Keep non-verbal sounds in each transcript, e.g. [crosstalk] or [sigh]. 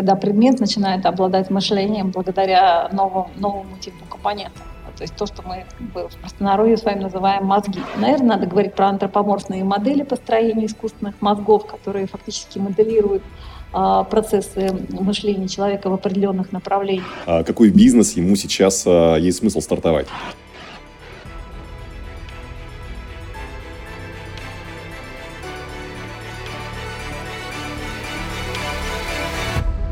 когда предмет начинает обладать мышлением благодаря новому, новому типу компонентов. То есть то, что мы в простонародье с вами называем мозги. Наверное, надо говорить про антропоморфные модели построения искусственных мозгов, которые фактически моделируют а, процессы мышления человека в определенных направлениях. А какой бизнес ему сейчас а, есть смысл стартовать?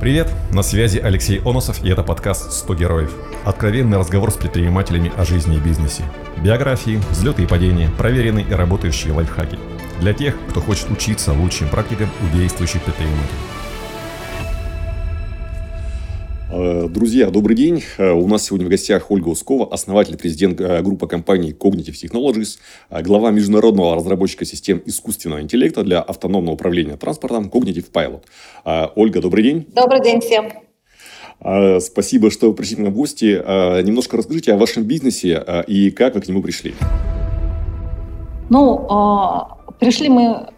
Привет, на связи Алексей Оносов и это подкаст «100 героев». Откровенный разговор с предпринимателями о жизни и бизнесе. Биографии, взлеты и падения, проверенные и работающие лайфхаки. Для тех, кто хочет учиться лучшим практикам у действующих предпринимателей. Э, друзья, добрый день. Э, у нас сегодня в гостях Ольга Ускова, основатель и президент э, группы компаний Cognitive Technologies, глава международного разработчика систем искусственного интеллекта для автономного управления транспортом Cognitive Pilot. Ольга, добрый день. Добрый день всем. Спасибо, что пришли к нам в гости. Немножко расскажите о вашем бизнесе и как вы к нему пришли. Ну, пришли мы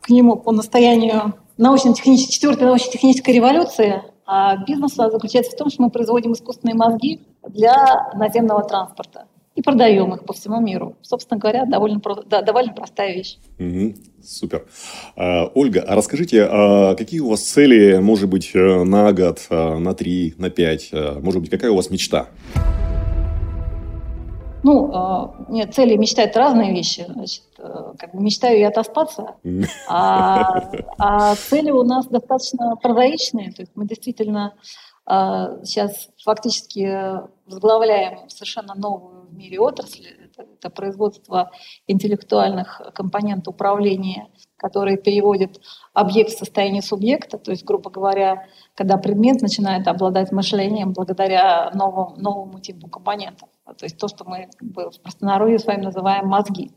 к нему по настоянию научно-технической, четвертой научно-технической революции – а бизнес заключается в том, что мы производим искусственные мозги для наземного транспорта и продаем их по всему миру. Собственно говоря, довольно, да, довольно простая вещь. Угу, супер. А, Ольга, а расскажите, а какие у вас цели, может быть, э, на год, э, на три, на пять? Э, может быть, какая у вас мечта? Ну, э, нет, цели и мечта – это разные вещи. Значит, э, как бы мечтаю я отоспаться, а, а цели у нас достаточно прозаичные. То есть мы действительно э, сейчас фактически возглавляем совершенно новую в мире отрасль. Это, производство интеллектуальных компонентов управления, которые переводят объект в состояние субъекта. То есть, грубо говоря, когда предмет начинает обладать мышлением благодаря новому, новому типу компонентов. То есть то, что мы в простонародье с вами называем мозги.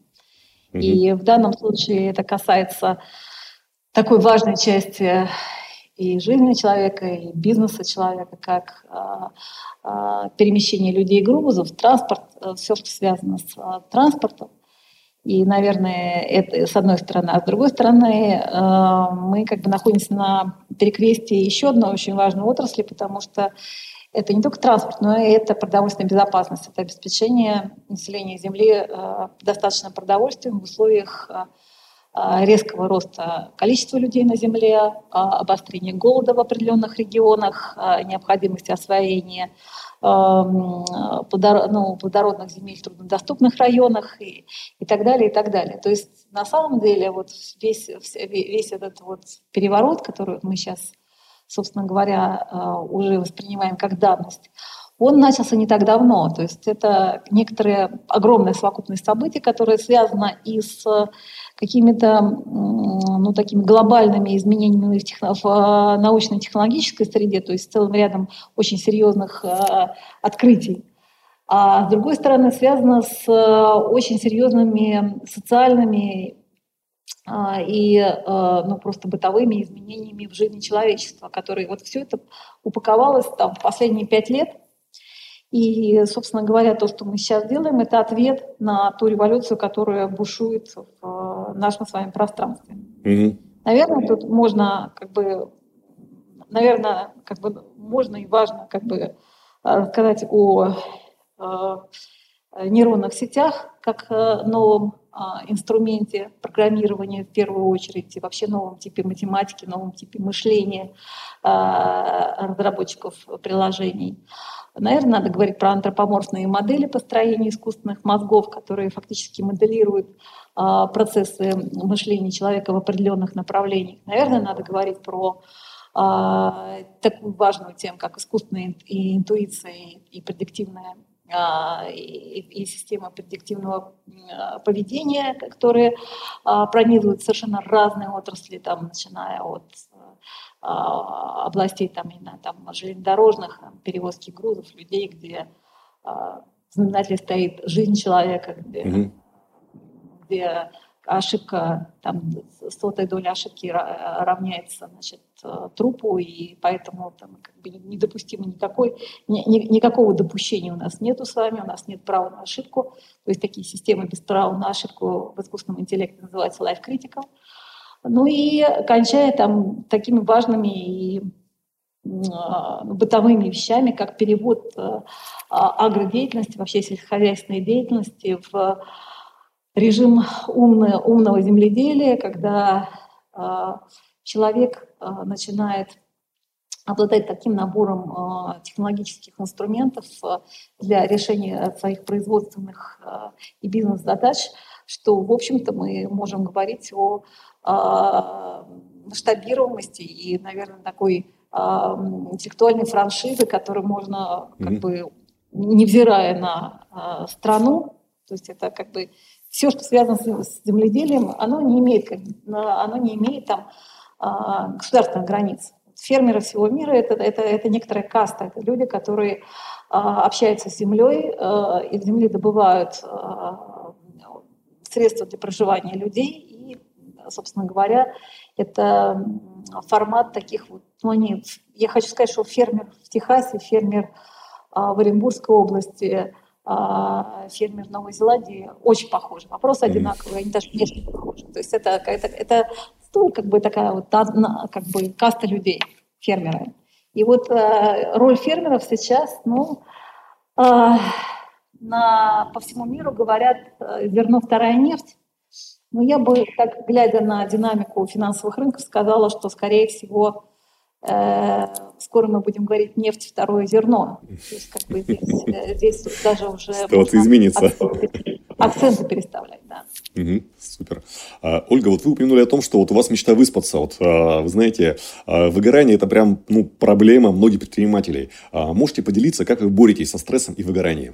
Mm-hmm. И в данном случае это касается такой важной части и жизни человека, и бизнеса человека, как а, а, перемещение людей и грузов, транспорт, э, все, что связано с а, транспортом. И, наверное, это с одной стороны. А с другой стороны, э, мы как бы находимся на перекрестии еще одной очень важной отрасли, потому что это не только транспорт, но и это продовольственная безопасность, это обеспечение населения Земли э, достаточно продовольствием в условиях резкого роста количества людей на Земле, обострения голода в определенных регионах, необходимости освоения ну, плодородных земель в труднодоступных районах и, и так далее, и так далее. То есть на самом деле вот весь, весь этот вот переворот, который мы сейчас собственно говоря, уже воспринимаем как данность, он начался не так давно. То есть это некоторая огромная совокупность событий, которая связана и с какими-то ну, такими глобальными изменениями в, техно, в э, научно-технологической среде, то есть целым рядом очень серьезных э, открытий. А с другой стороны, связано с э, очень серьезными социальными и ну, просто бытовыми изменениями в жизни человечества, которые вот все это упаковалось там в последние пять лет. И, собственно говоря, то, что мы сейчас делаем, это ответ на ту революцию, которая бушует в а, нашем с вами пространстве. Mm-hmm. Наверное, тут можно как бы, наверное, как бы можно и важно как бы рассказать о нейронных сетях как новом а, инструменте программирования в первую очередь, и вообще новом типе математики, новом типе мышления разработчиков приложений. Наверное, надо говорить про антропоморфные модели построения искусственных мозгов, которые фактически моделируют а, процессы мышления человека в определенных направлениях. Наверное, надо говорить про такую важную тему, как искусственная интуиция и предиктивная а, и, система предиктивного а, поведения, которые а, пронизывают совершенно разные отрасли, там, начиная от областей там, именно, там, железнодорожных, там, перевозки грузов, людей, где в знаменателе стоит жизнь человека, где, mm-hmm. где ошибка, там, сотая доля ошибки равняется значит, э, трупу, и поэтому там, как бы недопустимо никакой, ни, никакого допущения у нас нету с вами, у нас нет права на ошибку. То есть такие системы без права на ошибку в искусственном интеллекте называются life critical. Ну и кончая там такими важными и бытовыми вещами, как перевод агродеятельности, вообще сельскохозяйственной деятельности в режим умного, умного земледелия, когда человек начинает обладать таким набором технологических инструментов для решения своих производственных и бизнес-задач, что, в общем-то, мы можем говорить о масштабируемости и, наверное, такой интеллектуальной франшизы, которую можно, как mm-hmm. бы, невзирая на страну, то есть это как бы все, что связано с земледелием, оно не имеет, оно не имеет там государственных границ фермеры всего мира это, это, это некоторая каста, это люди, которые а, общаются с землей, а, из земли добывают а, средства для проживания людей, собственно говоря, это формат таких вот, ну, они, я хочу сказать, что фермер в Техасе, фермер а, в Оренбургской области, а, фермер Новой Зеландии очень похожи. Вопросы одинаковые, они даже внешне похожи. То есть это, это, это ну, как бы такая вот как бы каста людей, фермеры. И вот э, роль фермеров сейчас, ну, э, на, по всему миру говорят, э, зерно вторая нефть. Но я бы, так глядя на динамику финансовых рынков, сказала, что, скорее всего, Э, скоро мы будем говорить нефть второе зерно. То есть как бы здесь, э, здесь даже уже что-то изменится. Акценты, акценты переставлять, да. Угу, супер. А, Ольга, вот вы упомянули о том, что вот у вас мечта выспаться. Вот, а, вы знаете, а, выгорание это прям ну, проблема многих предпринимателей. А, можете поделиться, как вы боретесь со стрессом и выгоранием?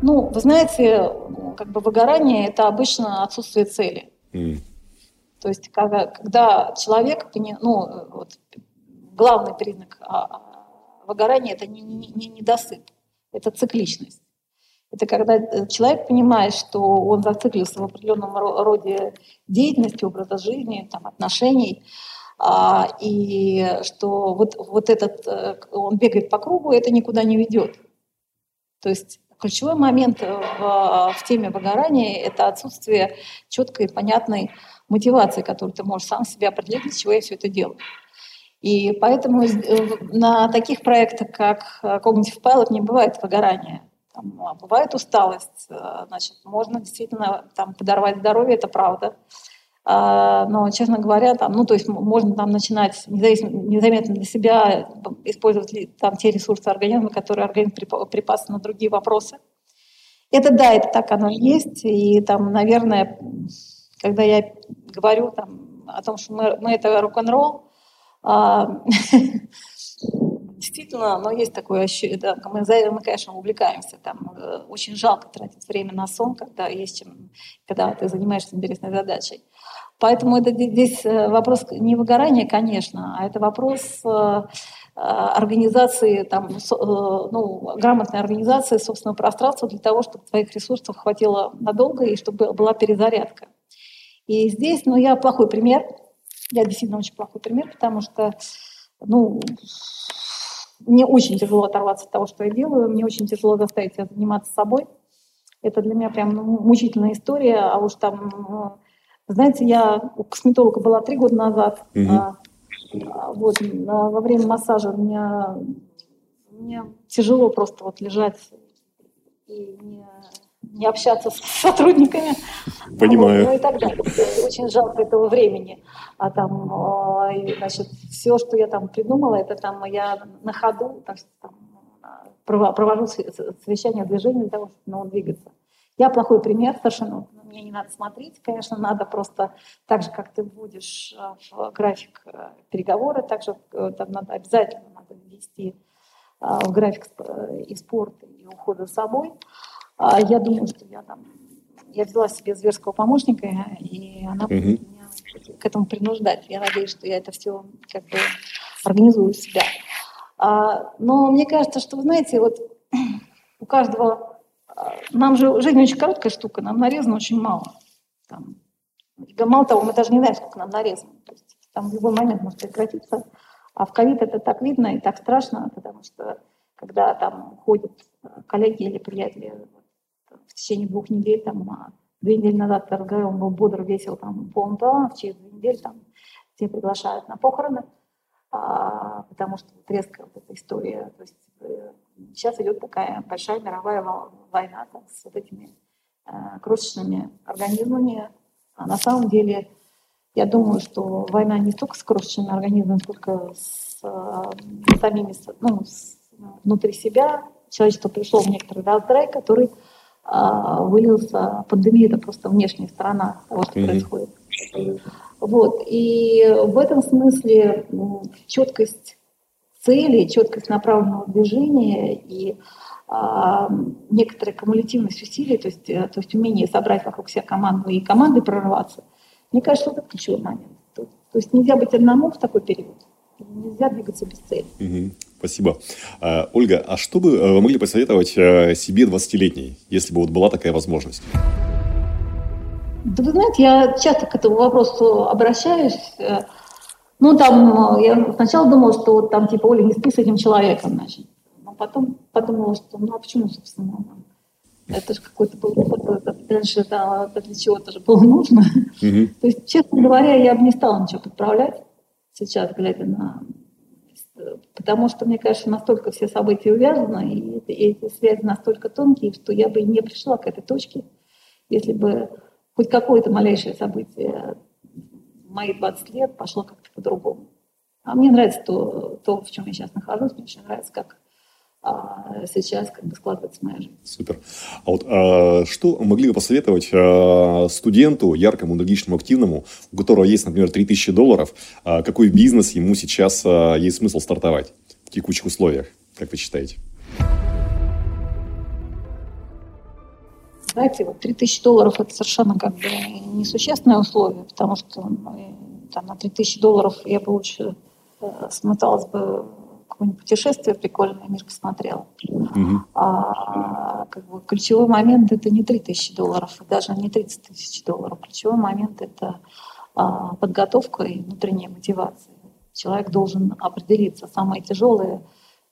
Ну, вы знаете, как бы выгорание это обычно отсутствие цели. Mm. То есть когда, когда человек, ну, вот, главный признак а, а, выгорания – это не, не, не недосып, это цикличность. Это когда э, человек понимает, что он зациклился в определенном роде деятельности, образа жизни, там, отношений, а, и что вот, вот этот, э, он бегает по кругу, это никуда не ведет. То есть ключевой момент в, в теме выгорания – это отсутствие четкой и понятной мотивации, которую ты можешь сам себе определить, для чего я все это делаю. И поэтому э, на таких проектах, как э, Cognitive Pilot, не бывает выгорания. Там, а бывает усталость, э, значит, можно действительно там, подорвать здоровье, это правда. А, но, честно говоря, там, ну, то есть можно там начинать незаметно для себя использовать там, те ресурсы организма, которые организм припас на другие вопросы. Это да, это так оно и есть. И там, наверное, когда я говорю там, о том, что мы, мы это рок-н-ролл, а, [laughs] действительно, но есть такое ощущение, да, мы, мы, конечно, увлекаемся, там, э, очень жалко тратить время на сон, когда есть чем, когда ты занимаешься интересной задачей. Поэтому это здесь э, вопрос не выгорания, конечно, а это вопрос э, организации, там, ну, грамотной организации собственного пространства для того, чтобы твоих ресурсов хватило надолго и чтобы была перезарядка. И здесь, ну, я плохой пример. Я действительно очень плохой пример, потому что, ну, мне очень тяжело оторваться от того, что я делаю, мне очень тяжело заставить себя заниматься собой. Это для меня прям ну, мучительная история, а уж там, знаете, я у косметолога была три года назад, угу. а, вот, а, во время массажа мне, мне тяжело просто вот лежать и не не общаться с [laughs] сотрудниками. Понимаю. Вот, ну и так далее. Очень жалко этого времени. А там, значит, все, что я там придумала, это там я на ходу так, там, провожу совещание движения для того, чтобы ну, двигаться. Я плохой пример совершенно. Мне не надо смотреть, конечно, надо просто так же, как ты вводишь э, в график э, переговоры, так же э, там надо обязательно надо ввести в график и спорта, и ухода за собой. А я думаю, что я там, я взяла себе зверского помощника, и она угу. меня к этому принуждать. Я надеюсь, что я это все как бы организую себя. А, но мне кажется, что, вы знаете, вот [clears throat] у каждого... Нам же жизнь очень короткая штука, нам нарезано очень мало. Там, мало того, мы даже не знаем, сколько нам нарезано. То есть там в любой момент может прекратиться. А в ковид это так видно и так страшно, потому что когда там ходят коллеги или приятели в течение двух недель, там, а, две недели назад разговаривал, он был бодр, весел, там, полный талант, через две недели там, тебя приглашают на похороны. А, потому что резкая вот эта история. То есть э, сейчас идет такая большая мировая война там, с вот этими э, крошечными организмами. А на самом деле, я думаю, что война не только с крошечными организмами, сколько с э, самими, ну, с, внутри себя. Человечество пришло в некоторый раздрай, который э, вылился, пандемия – это просто внешняя сторона того, что mm-hmm. происходит. Вот. И в этом смысле четкость цели, четкость направленного движения и а, некоторая кумулятивность усилий, то есть, э, то есть умение собрать вокруг себя команду и команды прорваться, мне кажется, это ключевой момент. То, то есть нельзя быть одному в такой период, нельзя двигаться без цели. Угу. Спасибо. А, Ольга, а что бы э, вы могли посоветовать э, себе 20-летней, если бы вот была такая возможность? Да вы знаете, я часто к этому вопросу обращаюсь. Ну, там, я сначала думала, что там, типа, Оля, не спи с этим человеком, значит. Но потом подумала, что, ну, а почему, собственно, это же какой-то был опыт, дальше это, это для чего-то же было нужно. Mm-hmm. [laughs] То есть, честно говоря, я бы не стала ничего подправлять сейчас, глядя на... Потому что, мне кажется, настолько все события увязаны, и, и эти связи настолько тонкие, что я бы не пришла к этой точке, если бы хоть какое-то малейшее событие мои 20 лет пошло как-то по-другому. А мне нравится то, то, в чем я сейчас нахожусь, мне очень нравится, как а, сейчас как бы складывается моя жизнь. Супер. А вот а, что могли бы посоветовать а, студенту, яркому, энергичному, активному, у которого есть, например, 3000 долларов, а, какой бизнес ему сейчас а, есть смысл стартовать в текущих условиях, как вы считаете? знаете, вот 3000 долларов это совершенно как бы несущественное условие, потому что ну, там, на 3000 долларов я бы лучше э, смоталась бы какое-нибудь путешествие прикольное, мир посмотрела. Mm-hmm. А, как бы, ключевой момент это не 3000 долларов, даже не 30 тысяч долларов. Ключевой момент это а, подготовка и внутренняя мотивация. Человек должен определиться. Самое тяжелое,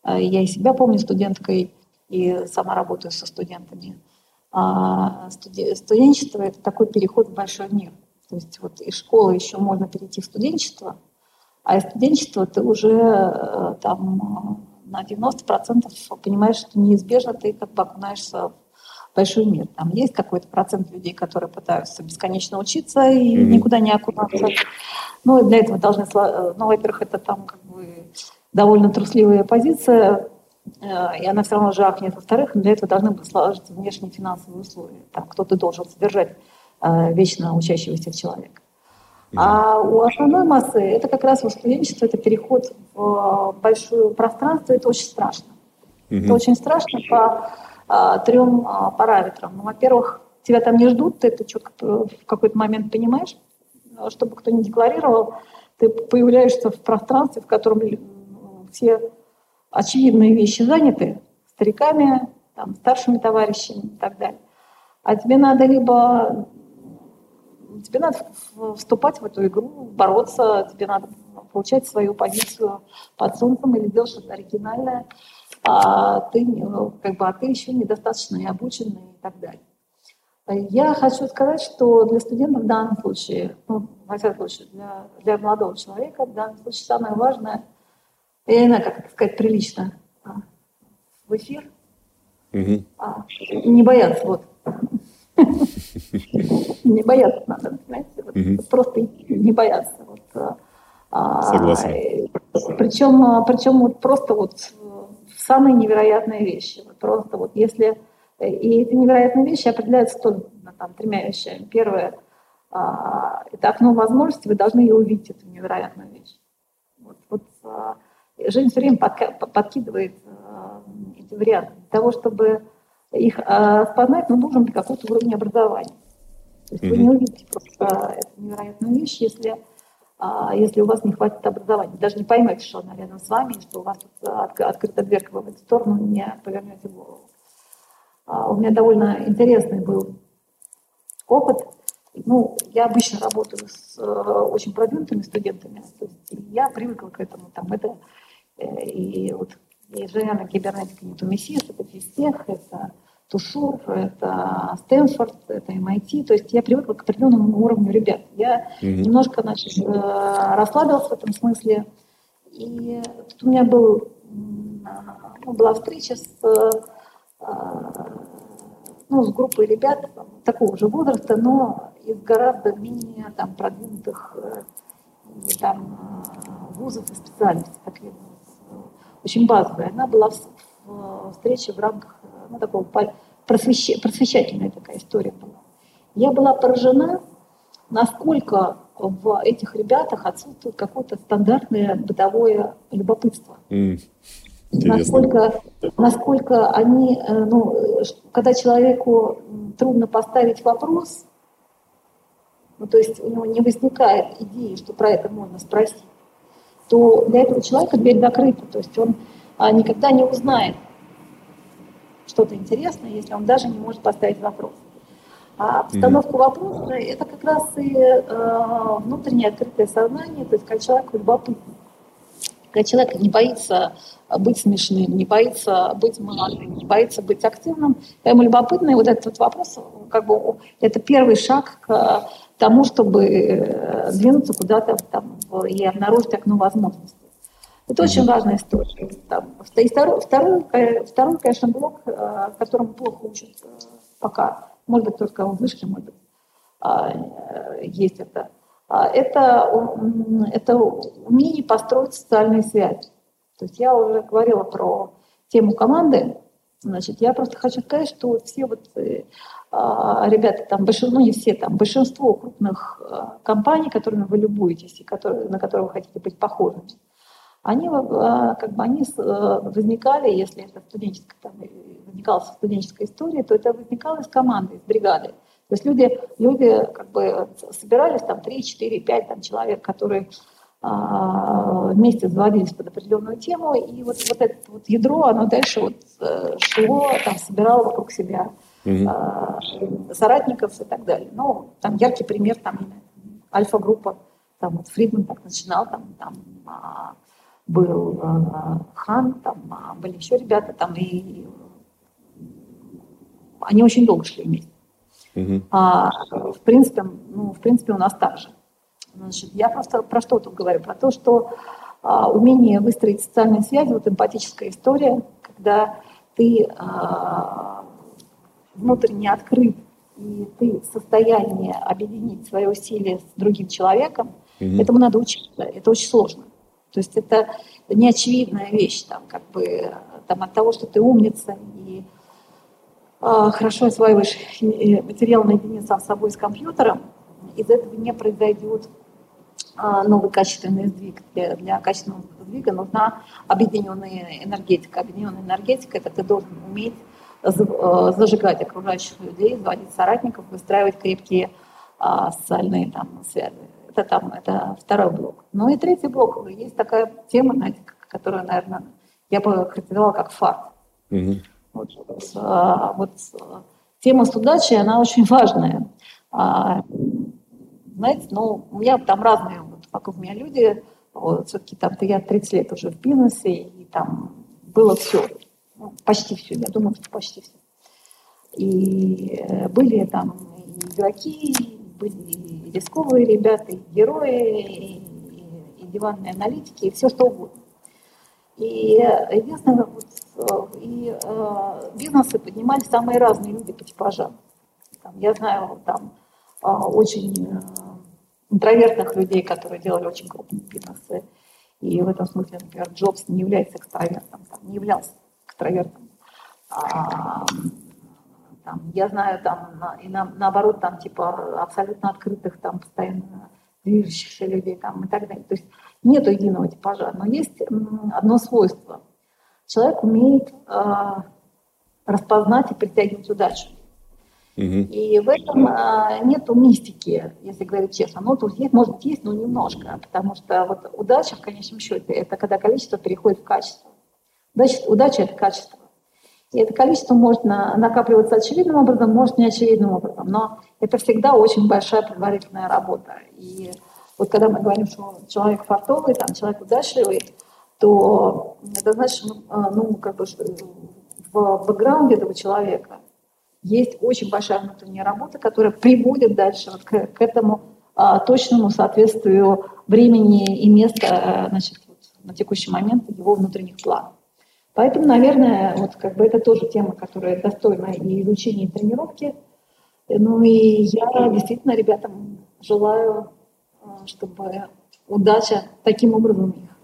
а, я и себя помню студенткой, и сама работаю со студентами – а студенчество – это такой переход в большой мир. То есть вот из школы еще можно перейти в студенчество, а из студенчества ты уже э, там на 90% понимаешь, что неизбежно ты как бы окунаешься в большой мир. Там есть какой-то процент людей, которые пытаются бесконечно учиться и mm-hmm. никуда не окунаться. Ну, для этого должны... Э, ну, во-первых, это там как бы довольно трусливая позиция, Э, и она все равно жахнет. Во-вторых, для этого должны быть сложиться внешние финансовые условия. Там кто-то должен содержать э, вечно учащегося человека. А у основной массы это как раз студенчество, это переход в большое пространство, это очень страшно. Mm-hmm. Это очень страшно по а, трем а, параметрам. Ну, во-первых, тебя там не ждут, ты это четко в какой-то момент понимаешь. Чтобы кто не декларировал, ты появляешься в пространстве, в котором все очевидные вещи заняты стариками, там, старшими товарищами и так далее. А тебе надо либо тебе надо вступать в эту игру, бороться, тебе надо получать свою позицию под солнцем или делать что-то оригинальное, а ты, ну, как бы, а ты еще недостаточно и обученный и так далее. Я хочу сказать, что для студентов в данном случае, ну, во всяком случае, для, для молодого человека в данном случае самое важное – я не знаю, как это сказать прилично, а, в эфир. Угу. А, не бояться, вот. [laughs] Не бояться надо, понимаете? Просто не бояться. А, Согласен. Причем, причем вот просто вот самые невероятные вещи. Просто вот если... И эти невероятные вещи определяются только там, тремя вещами. Первое – это окно возможностей, вы должны ее увидеть, эту невероятную вещь. Вот, вот Жизнь все время подкидывает эти варианты. Для того, чтобы их распознать, ну, нужен какой-то уровень образования. То есть mm-hmm. вы не увидите просто эту невероятную вещь, если, а, если у вас не хватит образования. Даже не поймете, что она рядом с вами, что у вас тут открыта дверка в эту сторону, не повернете голову. А, у меня довольно интересный был опыт. Ну, я обычно работаю с э, очень продвинутыми студентами, то есть я привыкла к этому. Там, это Э, и вот инженерная кибернетика не это физтех, это Тушур, это Стэнфорд, это MIT. То есть я привыкла к определенному уровню ребят. Я mm-hmm. немножко значит, э, расслабилась в этом смысле И тут у меня был, ну, была встреча с, ну, с группой ребят такого же возраста, но из гораздо менее там, продвинутых там, вузов и специальностей, очень базовая. Она была в, в встрече в рамках ну, такого просвещ... просвещательная такая история была. Я была поражена, насколько в этих ребятах отсутствует какое-то стандартное бытовое любопытство. Mm. Насколько, насколько они, э, ну, когда человеку трудно поставить вопрос, ну, то есть у него не возникает идеи, что про это можно спросить, то для этого человека дверь закрыта. То есть он а, никогда не узнает что-то интересное, если он даже не может поставить вопрос. А постановка вопроса – это как раз и э, внутреннее открытое сознание, то есть когда человек любопытный. Когда человек не боится быть смешным, не боится быть молодым, не боится быть активным, когда ему любопытно, и вот этот вот вопрос, как бы, это первый шаг к тому, чтобы э, двинуться куда-то там, и обнаружить окно возможностей. Это очень важная история. И второй, второй, второй, конечно, блок, э, которому плохо учат э, пока, может быть, только в вышке, может быть, а, есть это. А, это, это умение построить социальные связи. То есть я уже говорила про тему команды, Значит, я просто хочу сказать, что все вот а, ребята, там, большинство, ну не все, там, большинство крупных компаний, которыми вы любуетесь и которые, на которые вы хотите быть похожими, они, а, как бы, они возникали, если это студенческая, там, возникала студенческая история, то это возникало из команды, из бригады. То есть люди, люди как бы собирались, там, 3, 4, 5 там, человек, которые вместе заводились под определенную тему, и вот, вот это вот ядро, оно дальше вот э, шло, там, собирало вокруг себя угу. соратников и так далее. Ну, там яркий пример, там альфа-группа, там вот Фридман так начинал, там, там а, был а, Хан, там а, были еще ребята, там и они очень долго шли вместе. Угу. А, в принципе, ну, в принципе, у нас так же. Значит, я просто про что тут говорю? Про то, что а, умение выстроить социальные связи, вот эмпатическая история, когда ты а, внутренне открыт, и ты в состоянии объединить свои усилия с другим человеком, mm этому надо учиться. Это очень сложно. То есть это неочевидная вещь, там, как бы, там, от того, что ты умница и э, хорошо осваиваешь материал наедине сам собой с компьютером, из этого не произойдет э, новый качественный сдвиг. Для, для качественного сдвига нужна объединенная энергетика. Объединенная энергетика – это ты должен уметь Э, зажигать окружающих людей, заводить соратников, выстраивать крепкие а, социальные там, связи. Это там, это второй блок. Ну и третий блок. Есть такая тема, знаете, которую, наверное, я бы характеризовала как фарт. Угу. Вот, а, вот тема с удачей, она очень важная. А, знаете, ну, у меня там разные, вот, вокруг меня люди, вот, все-таки там я 30 лет уже в бизнесе, и там было все. Ну, почти все, я думаю, что почти все. И э, были там и игроки, были и рисковые ребята, и герои, и, и, и диванные аналитики, и все что угодно. И э, единственное, вот, э, и э, бизнесы поднимали самые разные люди по типажам. Там, я знаю там э, очень э, интровертных людей, которые делали очень крупные бизнесы. И в этом смысле, например, Джобс не является экстравертом, там, не являлся экстравертом. А, там, я знаю, там, и на, наоборот, там, типа, абсолютно открытых, там, постоянно движущихся людей, там, и так далее. То есть нет единого типажа, но есть одно свойство. Человек умеет э, распознать и притягивать удачу. Угу. И в этом э, нету мистики, если говорить честно. Ну, тут есть, может быть, есть, но немножко, потому что вот удача в конечном счете это когда количество переходит в качество. Значит, удача – это качество. И это количество может на, накапливаться очевидным образом, может неочевидным образом, но это всегда очень большая предварительная работа. И вот когда мы говорим, что человек фартовый, там, человек удачливый, то это значит, а, ну, как бы, в бэкграунде этого человека есть очень большая внутренняя работа, которая приводит дальше вот к, к этому а, точному соответствию времени и места а, значит, на текущий момент его внутренних планов. Поэтому, наверное, вот как бы это тоже тема, которая достойна и изучения, и тренировки. Ну и я действительно ребятам желаю, э, чтобы удача таким образом их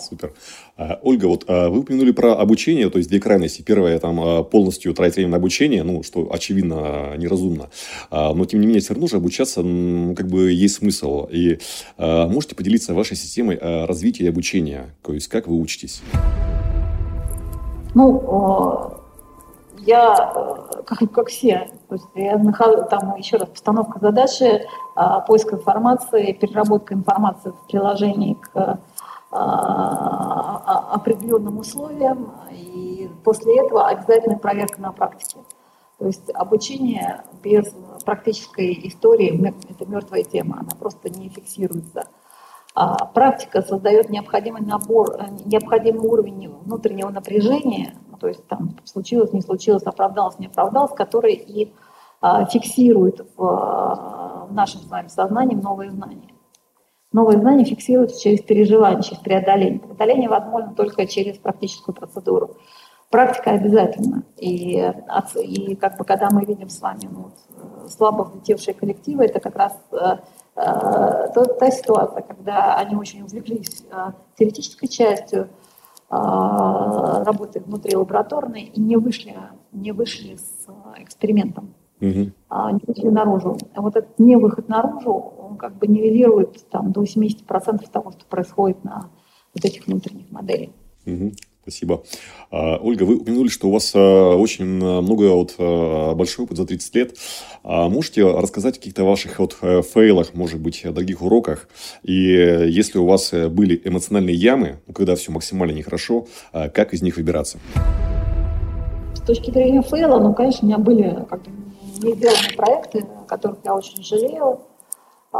Супер. А, Ольга, вот а, вы упомянули про обучение, то есть две крайности. Первое, там а, полностью тратить время на обучение, ну, что очевидно неразумно. Но, тем не менее, все равно же обучаться, как бы, есть смысл. И можете поделиться вашей системой развития и обучения? То есть, как вы учитесь? Ну, я, как, как все, то есть я нахожу, там еще раз постановка задачи, поиск информации, переработка информации в приложении к определенным условиям, и после этого обязательная проверка на практике. То есть обучение без практической истории – это мертвая тема, она просто не фиксируется. А практика создает необходимый набор, необходимый уровень внутреннего напряжения, ну, то есть там случилось, не случилось, оправдалось, не оправдалось, который и а, фиксирует в нашем с вами сознании новые знания. Новые знания фиксируются через переживание, через преодоление. Преодоление возможно только через практическую процедуру. Практика обязательно. И, и как бы, когда мы видим с вами ну, слабо взлетевшие коллективы, это как раз э, э, та, та ситуация, когда они очень увлеклись э, теоретической частью э, работы внутри лабораторной и не вышли, не вышли с экспериментом угу. а, не вышли наружу. Вот этот невыход наружу, он как бы нивелирует там, до 70% того, что происходит на вот этих внутренних моделях. Угу. Спасибо. А, Ольга, вы упомянули, что у вас а, очень много, вот, а, большой опыт за 30 лет. Можете рассказать о каких-то ваших вот фейлах, может быть, дорогих уроках? И если у вас были эмоциональные ямы, ну, когда все максимально нехорошо, как из них выбираться? С точки зрения фейла, ну, конечно, у меня были как бы, не проекты, о которых я очень жалею.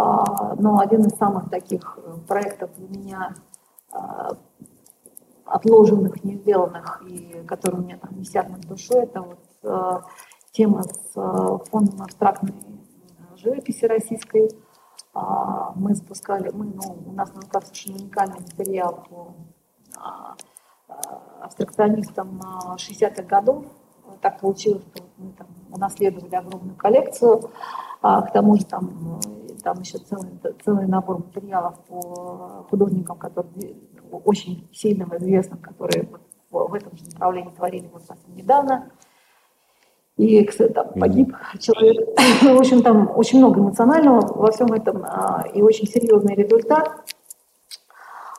А, но один из самых таких э, проектов для меня а, отложенных, не сделанных, и которые у меня там висят над душой, это вот э, тема с э, фондом абстрактной живописи российской. А, мы спускали, мы, ну, у нас на руках совершенно уникальный материал по абстракционистам 60-х годов. Так получилось, что мы там унаследовали огромную коллекцию. К тому же там, там еще целый, целый набор материалов по художникам, которые очень сильным, известным, которые вот в этом же направлении творили вот совсем недавно. И, кстати, там погиб человек. [laughs] В общем, там очень много эмоционального во всем этом а, и очень серьезный результат.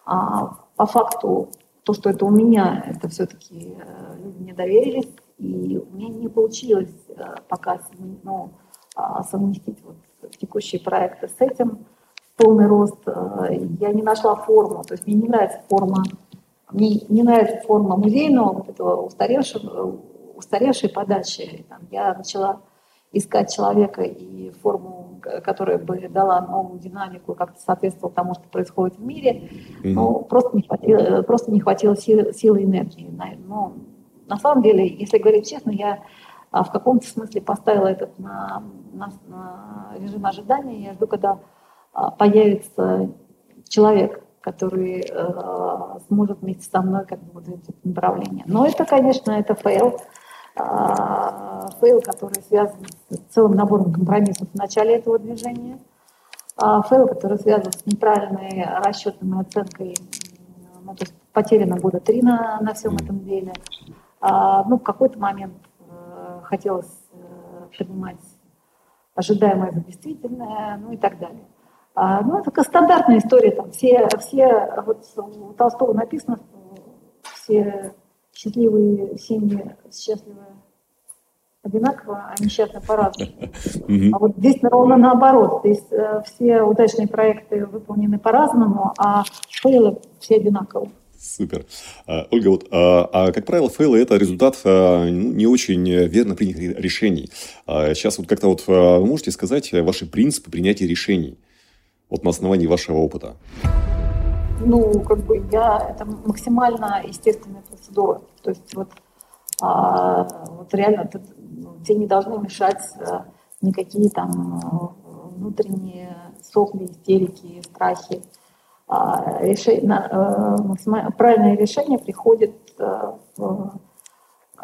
А, по факту, то, что это у меня, это все-таки э, люди мне доверились, и у меня не получилось э, пока ну, а, совместить вот текущие проекты с этим полный рост. Э, я не нашла форму, то есть мне не нравится форма, мне не нравится форма музейного вот этого устаревшего, устаревшей подачи. Там, я начала искать человека и форму, которая бы дала новую динамику, как-то соответствовала тому, что происходит в мире. Mm-hmm. Но просто не хватило, просто не хватило силы, силы и энергии. Но на самом деле, если говорить честно, я в каком-то смысле поставила этот на, на, на режим ожидания. Я жду, когда а, появится человек, который э, сможет вместе со мной как бы вот это направление. Но это, конечно, это фейл. Э, фейл, который связан с целым набором компромиссов в начале этого движения. Э, фейл, который связан с неправильной расчетной оценкой, ну, то есть потеряно года три на, на всем этом деле. А, ну, в какой-то момент э, хотелось э, принимать ожидаемое за действительное, ну и так далее. А, ну, это стандартная история, там все, все вот у Толстого написано, что все счастливые семьи счастливы одинаково, а несчастны по-разному. А вот здесь ровно наоборот. Здесь э, все удачные проекты выполнены по-разному, а фейлы все одинаковые. Супер. А, Ольга, вот, а, а, как правило, фейлы – это результат а, ну, не очень верно принятых решений. Сейчас вот как-то вот вы можете сказать ваши принципы принятия решений вот на основании вашего опыта? Ну, как бы я, это максимально естественная процедура. То есть вот, а, вот реально ну, тебе не должны мешать а, никакие там внутренние сопли, истерики, страхи. А, решение, э, правильное решение приходит э, в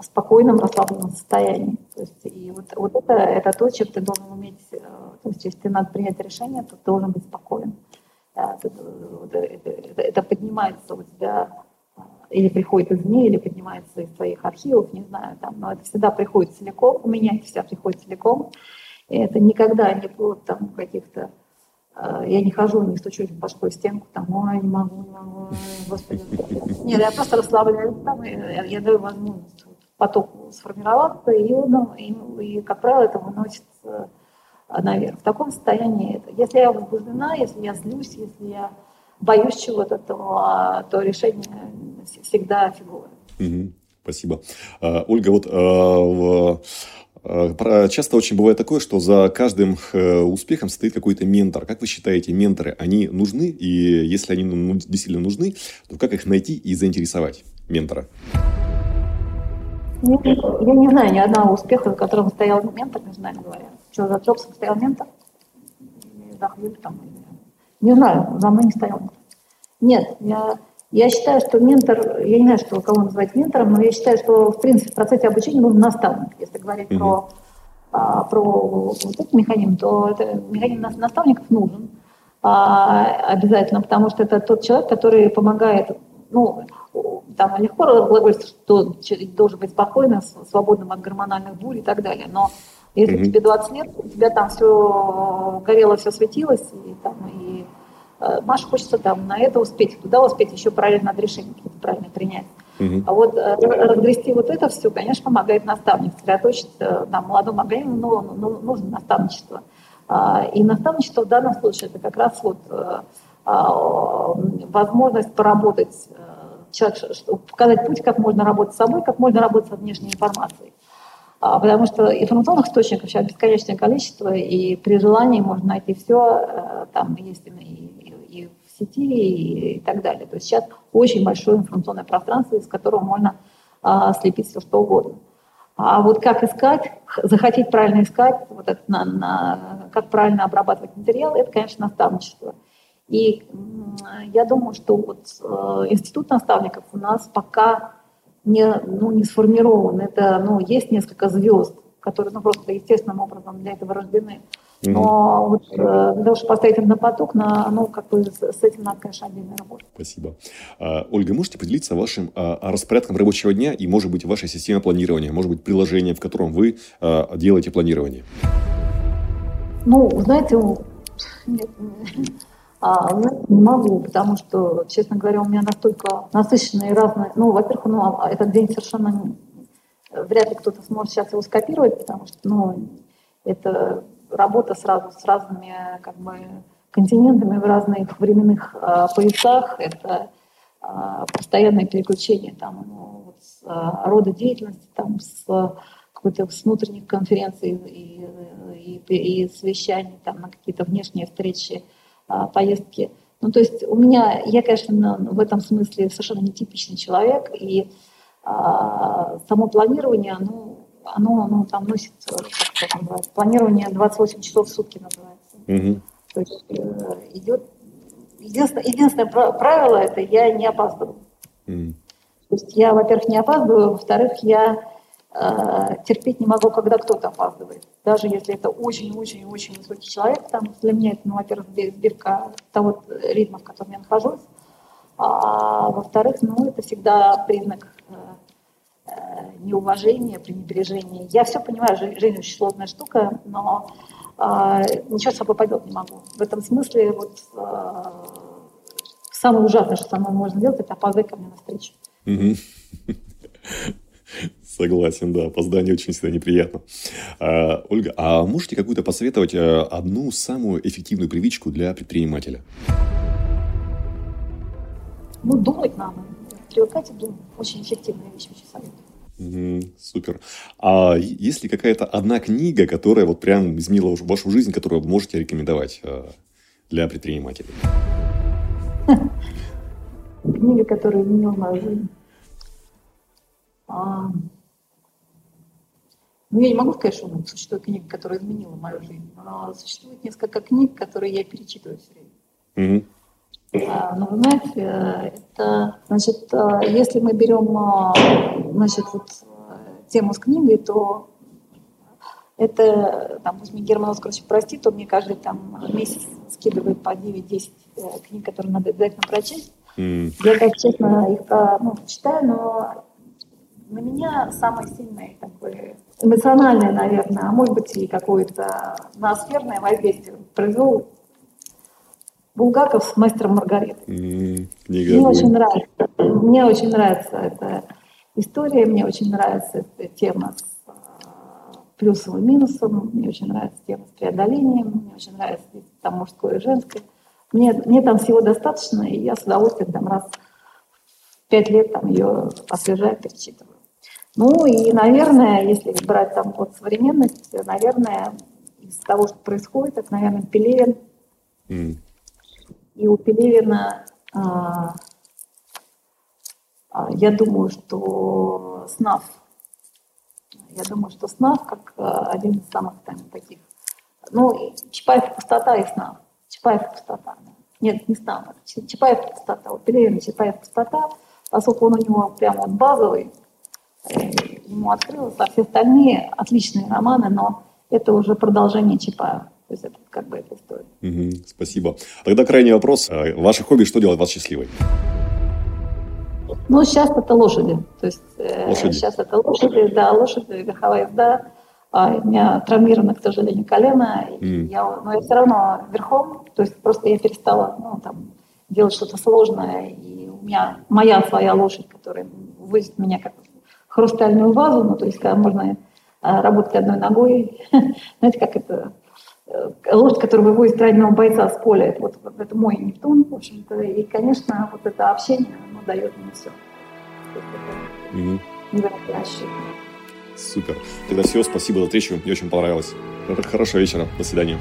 спокойном, расслабленном состоянии. То есть, и вот, вот это, это то, чем ты должен уметь, э, то есть если надо принять решение, то ты должен быть спокоен. Это, это, это, поднимается у тебя или приходит из извне, или поднимается из твоих архивов, не знаю, там, но это всегда приходит целиком, у меня это всегда приходит целиком. И это никогда не плод там каких-то я не хожу, не стучусь в стенку, там, ой, не могу, не могу, господи. Нет, я просто расслабляюсь там, я, я даю возможность потоку сформироваться, и, ну, и, и, как правило, это выносит э, наверх. В таком состоянии, если я возбуждена, если я злюсь, если я боюсь чего-то, то, то решение всегда. Угу, спасибо. А, Ольга, вот а, Э, часто очень бывает такое, что за каждым э, успехом стоит какой-то ментор. Как вы считаете, менторы, они нужны? И если они ну, действительно нужны, то как их найти и заинтересовать ментора? Я, я не знаю ни одного успеха, за которым стоял ментор, не знаю, говоря. Что, за Джобсом стоял ментор? За там, не знаю, за мной не стоял ментор. Нет, я я считаю, что ментор, я не знаю, что кого называть ментором, но я считаю, что в принципе в процессе обучения нужен наставник. Если говорить mm-hmm. про, а, про вот этот механизм, то это, механизм наставников нужен а, обязательно, потому что это тот человек, который помогает, ну, там легко разглагольствовать, что должен быть спокойным, свободным от гормональных бурь и так далее, но если mm-hmm. тебе 20 лет, у тебя там все горело, все светилось, и, там, и Э, Маше хочется там на это успеть, туда успеть, еще правильно надо решение какие-то правильно принять. Угу. А вот э, разгрести вот это все, конечно, помогает наставник, сосредоточиться там, молодому организму, но, но нужно наставничество. А, и наставничество в данном случае это как раз вот э, а, возможность поработать, человек, показать путь, как можно работать с собой, как можно работать со внешней информацией. А, потому что информационных источников сейчас бесконечное количество, и при желании можно найти все, там есть и сети и, так далее. То есть сейчас очень большое информационное пространство, из которого можно а, слепить все что угодно. А вот как искать, захотеть правильно искать, вот это на, на, как правильно обрабатывать материал, это, конечно, наставничество. И я думаю, что вот э, институт наставников у нас пока не, ну, не сформирован. Это, ну, есть несколько звезд, которые ну, просто естественным образом для этого рождены. Но вот э, того, чтобы поставить это на поток, на, ну, как бы с этим надо, конечно, отдельно работать. Спасибо. А, Ольга, можете поделиться вашим а, распорядком рабочего дня и, может быть, вашей системой планирования, может быть, приложение, в котором вы а, делаете планирование? Ну, знаете, нет, а, не могу, потому что, честно говоря, у меня настолько насыщенные разные... Ну, во-первых, ну, этот день совершенно... Вряд ли кто-то сможет сейчас его скопировать, потому что, ну, это работа сразу с разными как бы, континентами в разных временных э, поясах, это э, постоянное переключение там, ну, вот, с, э, рода деятельности, там, с какой-то с внутренних конференций и, и, и совещаний там, на какие-то внешние встречи, э, поездки. Ну, то есть у меня, я, конечно, в этом смысле совершенно нетипичный человек, и э, само планирование, оно оно, оно там носит, как это называется, планирование 28 часов в сутки называется. Угу. То есть э, идет... Единственное, единственное правило это я не опаздываю. Угу. То есть я, во-первых, не опаздываю, во-вторых, я э, терпеть не могу, когда кто-то опаздывает. Даже если это очень-очень-очень высокий человек, там для меня это, ну, во-первых, сбирка того ритма, в котором я нахожусь, а во-вторых, ну, это всегда признак Э, неуважение, пренебрежение. Я все понимаю, жизнь очень сложная штука, но э, ничего с собой поделать не могу. В этом смысле вот э, самое ужасное, что со мной можно сделать, это опоздать ко мне на встречу. Согласен, да, опоздание очень всегда неприятно. А, Ольга, а можете какую-то посоветовать э, одну самую эффективную привычку для предпринимателя? Ну, думать надо привыкать думать. Очень эффективная вещь, очень советую. Mm, супер. А есть ли какая-то одна книга, которая вот прям изменила вашу жизнь, которую вы можете рекомендовать э, для предпринимателей? [laughs] Книга, которая изменила мою жизнь. А... Ну, я не могу сказать, что существует книга, которая изменила мою жизнь, но существует несколько книг, которые я перечитываю все время. Mm-hmm. А, ну, вы знаете, это, значит, если мы берем, значит, вот тему с книгой, то это, там, пусть мне Герман Оскарович простит, то мне каждый там месяц скидывает по 9-10 э, книг, которые надо обязательно прочесть. Mm. Я, так честно, их ну, читаю, но на меня самое сильное такое эмоциональное, наверное, а может быть и какое-то ноосферное воздействие произвел Булгаков с мастером Маргариты. Mm, мне очень нравится. Мне очень нравится эта история, мне очень нравится эта тема с плюсом и минусом. Мне очень нравится тема с преодолением, мне очень нравится там мужское и женское. Мне, мне там всего достаточно, и я с удовольствием там раз в пять лет там ее освежаю, перечитываю. Ну и, наверное, если брать там вот современность, наверное, из того, что происходит, это, наверное, Пелевин. Mm. И у Пелевина, а, а, я думаю, что СНАФ я думаю, что СНАФ как э, один из самых там, таких. Ну, Чапаев пустота и СНАФ. Чапаев пустота. Нет, не СНАФ. Чапаев пустота. Вот Пелевин Чапаев пустота, поскольку он у него прямо вот базовый, э, ему открылось, а все остальные отличные романы, но это уже продолжение Чапаева. То есть это как бы эта история. Угу, спасибо. Тогда крайний вопрос. Э, ваше хобби что делает вас счастливой? Ну, сейчас это лошади. То есть э, лошади. сейчас это лошади, да, лошади, верховая езда. А, у меня травмировано, к сожалению, колено. Mm. Я, но я все равно верхом, то есть просто я перестала ну, там, делать что-то сложное. И у меня моя своя лошадь, которая возит меня как хрустальную вазу, ну, то есть когда можно а, работать одной ногой. [laughs] Знаете, как это Э, лошадь, которая выводит раненого бойца с поля, это, вот, это мой Нептун, в общем-то, и, конечно, вот это общение, оно дает мне все. Угу. Супер. Тогда все, спасибо за встречу, мне очень понравилось. Хорошего вечера, до свидания.